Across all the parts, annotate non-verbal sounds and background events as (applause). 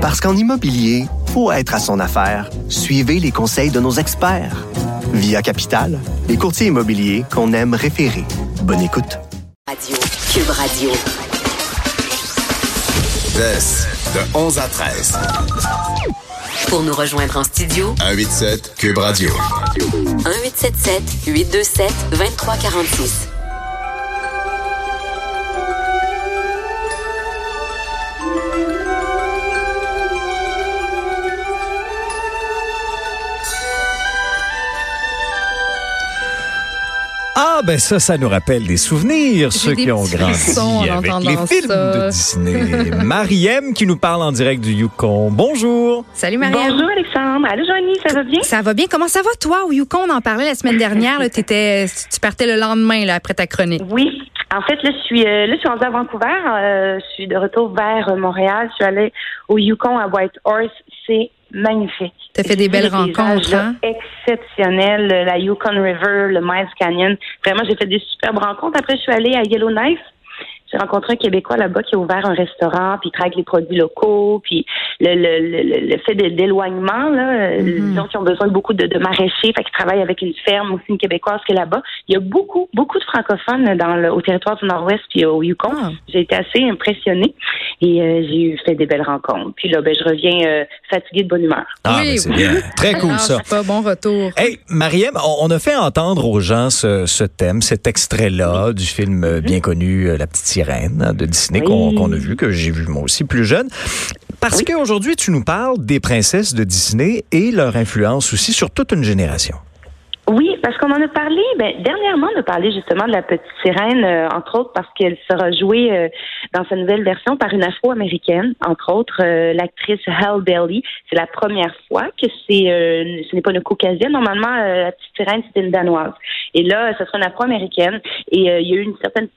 Parce qu'en immobilier, faut être à son affaire. Suivez les conseils de nos experts. Via Capital, les courtiers immobiliers qu'on aime référer. Bonne écoute. Radio. Cube Radio. de 11 à 13. Pour nous rejoindre en studio, 187 Cube Radio. 1877 827 2346. Ah, ben ça, ça nous rappelle des souvenirs, ceux des qui ont grandi en avec les films ça. de Disney. (laughs) Mariem qui nous parle en direct du Yukon. Bonjour. Salut Marianne. Bonjour Alexandre. Allô Joanie, ça va bien? Ça va bien? Comment ça va toi? Au Yukon? On en parlait la semaine dernière. là, t'étais- tu partais le lendemain là, après ta chronique. Oui. En fait, là, je suis, euh, là, je suis rendue à Vancouver. Euh, je suis de retour vers euh, Montréal. Je suis allée au Yukon à Whitehorse. C'est magnifique. T'as fait des belles rencontres, hein? Exceptionnels. La Yukon River, le Miles Canyon. Vraiment, j'ai fait des superbes rencontres. Après, je suis allée à Yellowknife. J'ai rencontré un Québécois là-bas qui a ouvert un restaurant, puis il travaille avec les produits locaux, puis le, le, le, le fait de- d'éloignement, là, les gens qui ont besoin de beaucoup de, de maraîchers, fait qu'ils travaillent avec une ferme aussi, une québécoise qui est là-bas. Il y a beaucoup, beaucoup de francophones dans le, au territoire du Nord-Ouest puis au Yukon. Ah. J'ai été assez impressionnée et euh, j'ai eu fait des belles rencontres. Puis là, ben, je reviens euh, fatiguée de bonne humeur. Ah, Oui, ben, c'est oui. bien. Très cool, ça. c'est pas bon retour. Hey, Mariem, on on a fait entendre aux gens ce, ce thème, cet extrait-là du film euh, bien connu euh, La Petite Sirène de Disney Oui. qu'on a vu, que j'ai vu moi aussi plus jeune. Parce qu'aujourd'hui, tu nous parles des princesses de Disney et leur influence aussi sur toute une génération. Oui, parce qu'on en a parlé. Ben, dernièrement, on a parlé justement de la petite sirène, euh, entre autres parce qu'elle sera jouée euh, dans sa nouvelle version par une Afro-américaine, entre autres euh, l'actrice Halle Bailey. C'est la première fois que c'est, euh, ce n'est pas une caucasienne. Normalement, euh, la petite sirène c'était une danoise. Et là, ce sera une Afro-américaine. Et euh, il y a eu une certaine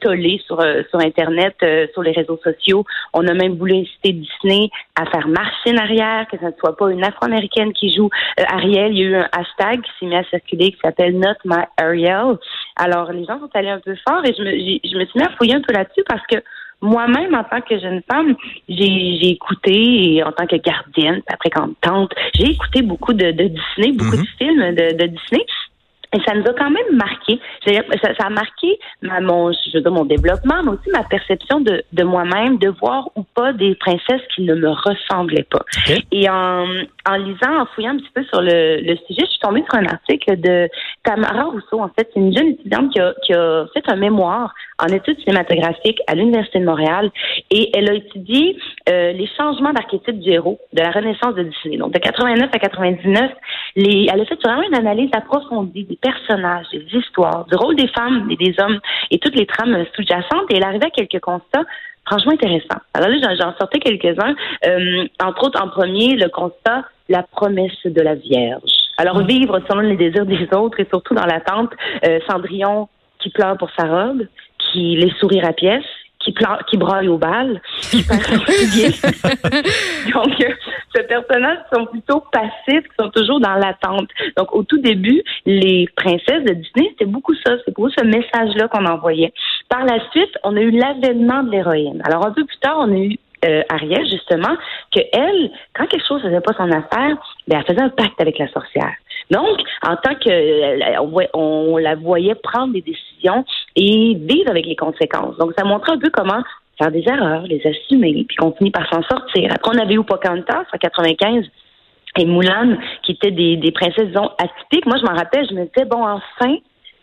tollée sur sur Internet, sur les réseaux sociaux. On a même voulu inciter Disney à faire marcher en arrière, que ce ne soit pas une Afro-américaine qui joue Ariel. Il y a eu un hashtag qui s'est mis à circuler qui s'appelle Not My Ariel. Alors, les gens sont allés un peu fort et je me, je me suis mis à fouiller un peu là-dessus parce que moi-même, en tant que jeune femme, j'ai, j'ai écouté, et en tant que gardienne, après quand tante, j'ai écouté beaucoup de, de Disney, beaucoup Mhm. de films de, de Disney. Et ça nous a quand même marqué. Ça, ça a marqué ma, mon, je veux dire, mon développement, mais aussi ma perception de, de moi-même, de voir ou pas des princesses qui ne me ressemblaient pas. Et en, en lisant, en fouillant un petit peu sur le, le sujet, je suis tombée sur un article de Tamara Rousseau. En fait, c'est une jeune étudiante qui a, qui a fait un mémoire en études cinématographiques à l'Université de Montréal et elle a étudié euh, les changements d'archétype du héros de la Renaissance de Disney. Donc, de 89 à 99, les, elle a fait vraiment une analyse approfondie des personnages, des histoires, du rôle des femmes et des hommes et toutes les trames sous-jacentes et elle arrivait à quelques constats franchement intéressants. Alors là, j'en- j'en sortais quelques-uns. Euh, entre autres, en premier, le constat, la promesse de la Vierge. Alors, vivre selon les désirs des autres et surtout dans l'attente, euh, Cendrillon qui pleure pour sa robe, qui les sourire à pièces, qui, pleure, qui braille au bal. (laughs) (laughs) Donc, euh, ces personnages sont plutôt passifs, qui sont toujours dans l'attente. Donc, au tout début, les princesses de Disney, c'était beaucoup ça, c'est beaucoup ce message-là qu'on envoyait. Par la suite, on a eu l'avènement de l'héroïne. Alors, un peu plus tard, on a eu euh, Ariel, justement, que elle, quand quelque chose ne faisait pas son affaire, ben, elle faisait un pacte avec la sorcière. Donc, en tant que euh, on, la voyait prendre des décisions et vivre avec les conséquences. Donc, ça montrait un peu comment faire des erreurs, les assumer, puis qu'on finit par s'en sortir. Après, on avait eu Pocahontas en 95 et Moulin, qui étaient des, des princesses, disons, atypiques. Moi, je m'en rappelle, je me disais, bon, enfin,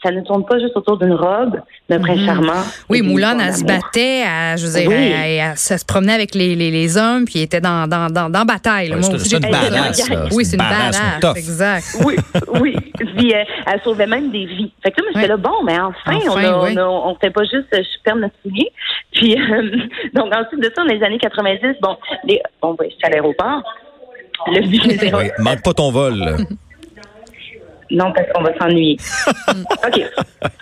ça ne tourne pas juste autour d'une robe, d'un prince charmant. Mhm. Oui, Moulin, elle se battait, elle, je veux dire, Oui. elle, elle- elle se promenait avec les, les, les hommes, puis elle était dans, dans, dans, dans bataille. Ouais, c'est- une j'ai- badass. Oui, C'est une une badass, une exact. (laughs) Oui, oui. Puis euh, elle sauvait même des vies. Fait que là, moi, j'étais Ouais. là, bon, mais enfin, on, Enfin, oui. on, fait pas juste euh, je perds notre soulier. Puis, euh, (laughs) donc, ensuite de ça, dans les années 90, bon, les, bon, ouais, j'étais à l'aéroport. Le (laughs) Oui, manque pas ton vol. Non, parce qu'on va s'ennuyer. (laughs) OK.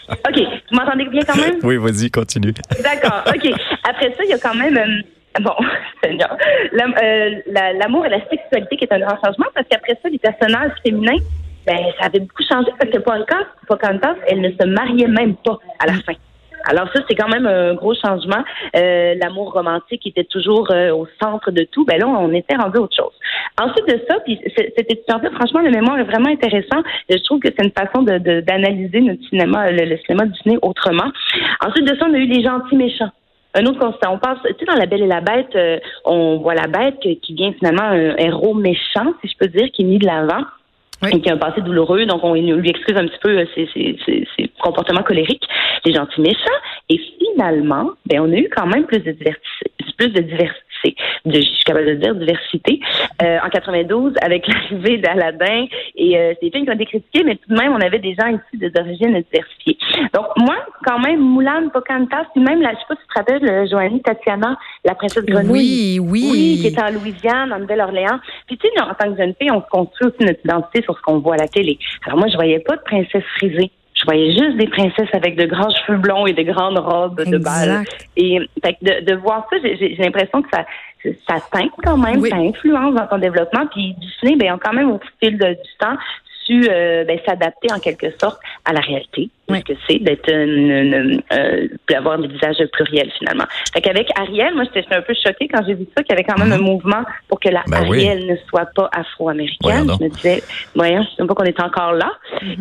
OK. Vous m'entendez bien quand même? Oui, vas-y, continue. D'accord, OK. Après ça, il y a quand même, euh, bon, (laughs) Seigneur, euh, la- l'amour et la sexualité qui est un grand changement parce qu'après ça, les personnages féminins, ben, ça avait beaucoup changé parce que Pocahontas, Pocahontas, elle ne se mariait même pas à la fin. Alors ça, c'est quand même un gros changement. Euh, L'amour romantique était toujours euh, au centre de tout. Ben là, on était rendu autre chose. Ensuite de ça, puis c- cette étudiante franchement, le mémoire est vraiment intéressant. Je trouve que c'est une façon de de- d'analyser notre cinéma, le, le cinéma Disney autrement. Ensuite de ça, on a eu les gentils méchants. Un autre constat. On passe, tu sais, dans La Belle et la Bête, euh, on voit la bête qui devient finalement un héros méchant, si je peux dire, qui est mis de l'avant Qui a un passé douloureux. Donc, on lui excuse un petit peu euh, ses, ses, comportements colériques, les gentils méchants. Et finalement, ben, on a eu quand même plus de diversité, plus de diversité. Je suis capable de dire diversité. Euh, en 92, avec (laughs) l'arrivée d'Aladin, et euh, c'est des films qui ont été critiqués, mais tout de même, on avait des gens ici des origines diversifiées. Donc, moi, quand même, Moulin, Pocahontas, puis même, la, je sais pas si tu te rappelles, euh, Joanie Tatiana, la princesse grenouille. Oui, oui. Oui, qui est en Louisiane, en Nouvelle-Orléans. Puis tu sais, en tant que jeune fille, on se construit aussi notre identité sur ce qu'on voit à la télé. Alors moi, je voyais pas de princesse frisée. Je voyais juste des princesses avec de grands cheveux blonds et de grandes robes de bal. Exact. Et fait de, de voir ça, j'ai l'impression que ça ça teinte quand même, Oui. ça influence dans ton développement. Puis Disney, ben, ont quand même au fil de- du temps su euh, ben, s'adapter en quelque sorte à la réalité, Oui. ce que c'est d'être une, une- euh, d'avoir des visages pluriels finalement. Fait qu'avec Ariel, moi j'étais un peu choquée quand j'ai vu ça, qu'il y avait quand même un mouvement pour que la Ben oui. Ariel ne soit pas afro-américaine. Je me disais, voyons, je sais pas qu'on est encore là.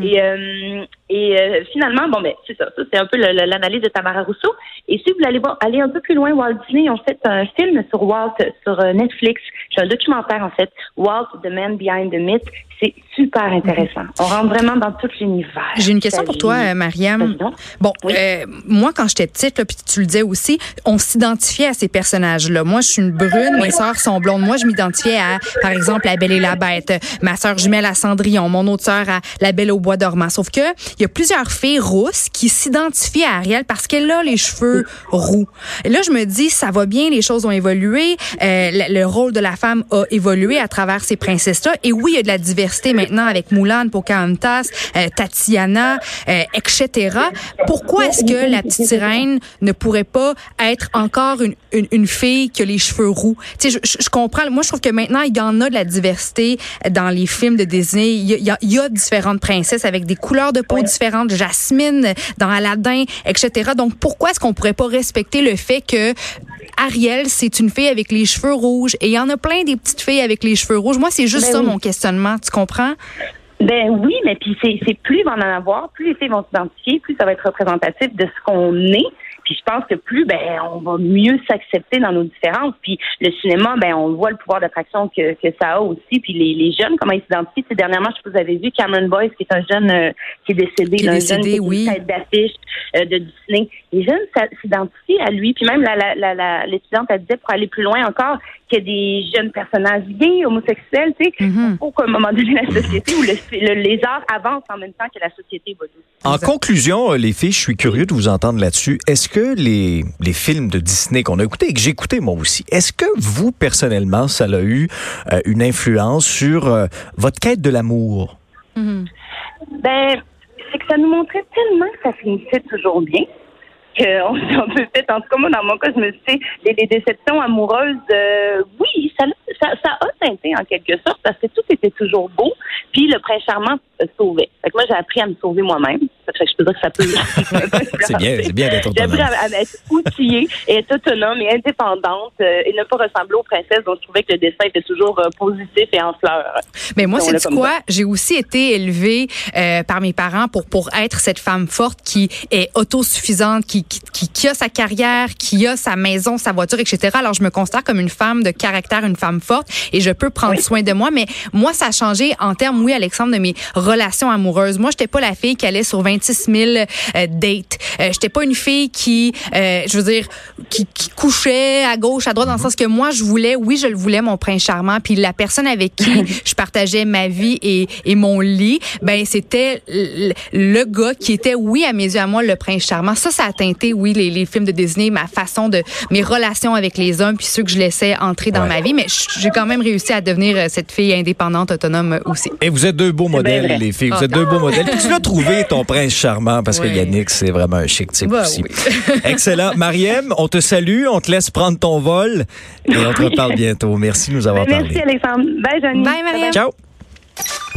Et, euh, et euh, finalement, bon ben c'est ça, ça c'est un peu le- le- l'analyse de Tamara Rousseau. Et si vous voulez aller voir, aller un peu plus loin, Walt Disney ont fait un film sur Walt sur euh, Netflix. C'est un documentaire en fait, Walt, The Man Behind the Myth. C'est super intéressant. On rentre vraiment dans tout l'univers. J'ai une question pour toi, vie. Mariam. Bon, Oui. euh, moi, quand j'étais petite, là, puis tu le disais aussi, on s'identifiait à ces personnages-là. Moi, je suis une brune, mes sœurs sont blondes. Moi, je m'identifiais à, par exemple, La Belle et la Bête, ma sœur jumelle à Cendrillon, mon autre sœur à La Belle au Bois dormant. Sauf que il y a plusieurs filles rousses qui s'identifient à Ariel parce qu'elle a les cheveux roux. Et là, je me dis, ça va bien, les choses ont évolué, euh, le, le rôle de la femme a évolué à travers ces princesses-là. Et oui, il y a de la diversité maintenant avec Moulin, Pocahontas, euh, Tatiana, euh, etc. Pourquoi est-ce que la petite sirène ne pourrait pas être encore une, une, une fille qui a les cheveux roux? Tu sais, je, je- comprends. Moi, je trouve que maintenant, il y en a de la diversité dans les films de Disney. Il y a, il y a- il y a différentes princesses avec des couleurs de peau différentes. Jasmine dans Aladdin, etc. Donc, pourquoi est-ce qu'on pourrait pas respecter le fait que Ariel, c'est une fille avec les cheveux rouges? Et il y en a plein des petites filles avec les cheveux rouges. Moi, c'est juste Ben ça oui. mon questionnement. Tu comprends? Ben oui, mais puis c'est c'est plus il va en avoir, plus les filles vont s'identifier, plus ça va être représentatif de ce qu'on est. Puis je pense que plus ben on va mieux s'accepter dans nos différences. Puis le cinéma, ben on voit le pouvoir d'attraction que, que ça a aussi. Puis les, les jeunes, comment ils s'identifient. Dernièrement, je sais pas si vous avez vu Cameron Boyce, qui est un jeune euh, qui est décédé, Qui est un décédé, jeune qui est oui. tête d'affiche euh, de Disney. Les jeunes s'identifient à lui. Puis même la, la, la, la- l'étudiante, elle disait pour aller plus loin encore qu'il y a des jeunes personnages gays, homosexuels. Tu sais, Mhm. faut qu'à un moment donné la société ou le, le- les arts avancent en même temps que la société évolue. En conclusion, euh, les filles, je suis curieux de vous entendre là-dessus. Est-ce que les, les films de Disney qu'on a écoutés et que j'ai écoutés moi aussi, est-ce que vous, personnellement, ça a eu euh, une influence sur euh, votre quête de l'amour? Mhm. Ben, c'est que ça nous montrait tellement que ça finissait toujours bien qu'on (laughs) on peut peut-être, en tout cas moi dans mon cas, je me suis les, les déceptions amoureuses, euh, oui, ça, ça, ça a teinté en quelque sorte parce que tout était toujours beau, puis le prince charmant sauvait. Fait que moi j'ai appris à me sauver moi-même. Fait que je peux dire que ça peut. (laughs) (laughs) C'est bien, c'est bien d'être J'ai appris autonome. à, à être outillée et être autonome et indépendante euh, et ne pas ressembler aux princesses dont je trouvais que le dessin était toujours euh, positif et en fleurs. Mais moi, c'est quoi? J'ai aussi été élevée euh, par mes parents pour pour être cette femme forte qui est autosuffisante, qui, qui qui qui a sa carrière, qui a sa maison, sa voiture, etc. Alors je me considère comme une femme de caractère, une femme forte, et je peux prendre soin de moi. Mais moi, ça a changé en termes, oui, Alexandre, de mes relations amoureuses. Moi, j'étais pas la fille qui allait sur 26 000 euh, dates. Euh, j'étais pas une fille qui, euh, je veux dire, qui, qui couchait à gauche, à droite, dans le sens que moi, je voulais, oui, je le voulais, mon prince charmant. Puis la personne avec qui (laughs) je partageais ma vie et, et mon lit, ben c'était le, gars qui était, oui, à mes yeux, à moi, le prince charmant. Ça, ça a teinté, oui, les, les films de Disney, ma façon de, mes relations avec les hommes, puis ceux que je laissais entrer dans Ouais. ma vie. Mais j'ai quand même réussi à devenir euh, cette fille indépendante, autonome aussi. Et vous êtes deux beaux modèles, les filles. Vous Ah. êtes deux beaux modèles. Puis (laughs) tu l'as trouvé, ton prince charmant, parce que. Yannick, c'est vraiment un chic type Bah aussi. oui. (laughs) Excellent. Mariem, on te salue, on te laisse prendre ton vol et on te reparle bientôt. Merci de nous avoir Ben, merci parlé. Alexandre. Bye Johnny. Bye, Marianne. Ciao.